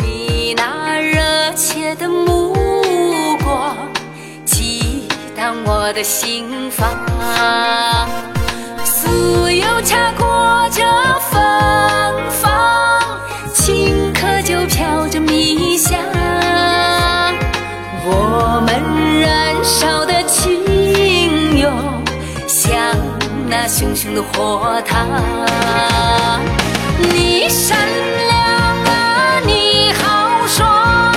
你那热切的目光激荡我的心房，酥油茶裹着芬芳，青稞酒飘着米香，我们燃烧的情哟，像那熊熊的火塘。你善良啊，你豪爽，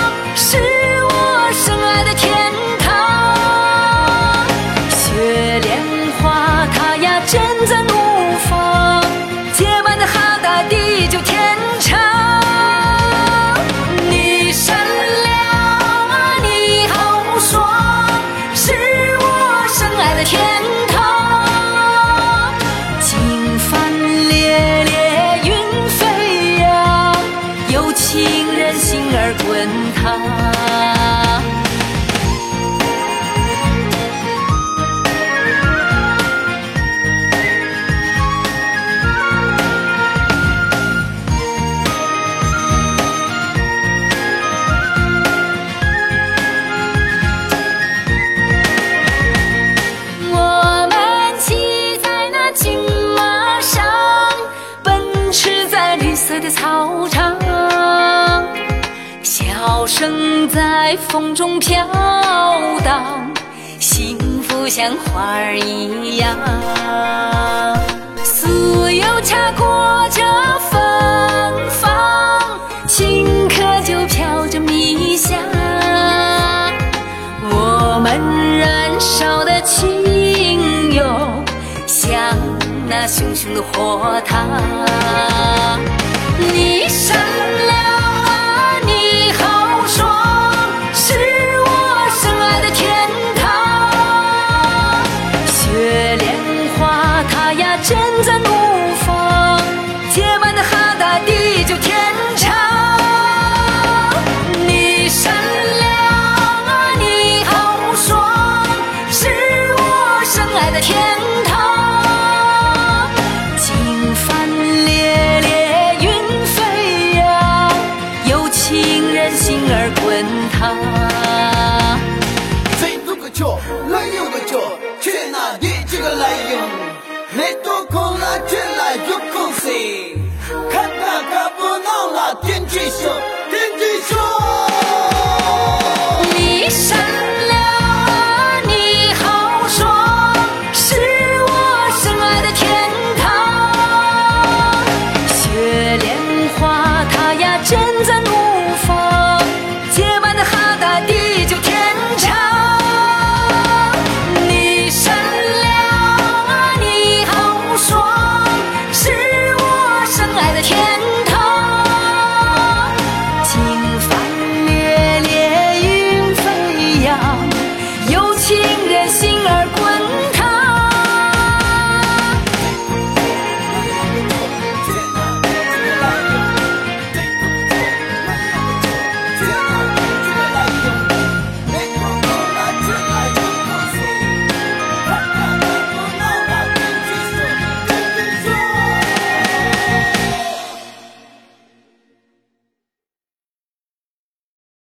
笑声在风中飘荡，幸福像花儿一样。酥油茶裹着芬芳，青稞酒飘着蜜香。我们燃烧的情哟，像那熊熊的火塘。你爱的天堂。金帆猎猎云飞扬，有情人心儿滚烫。最多个球，来有个球，去哪里这个来用？没多空了，进来有空谁？看大家不闹了，天气秀，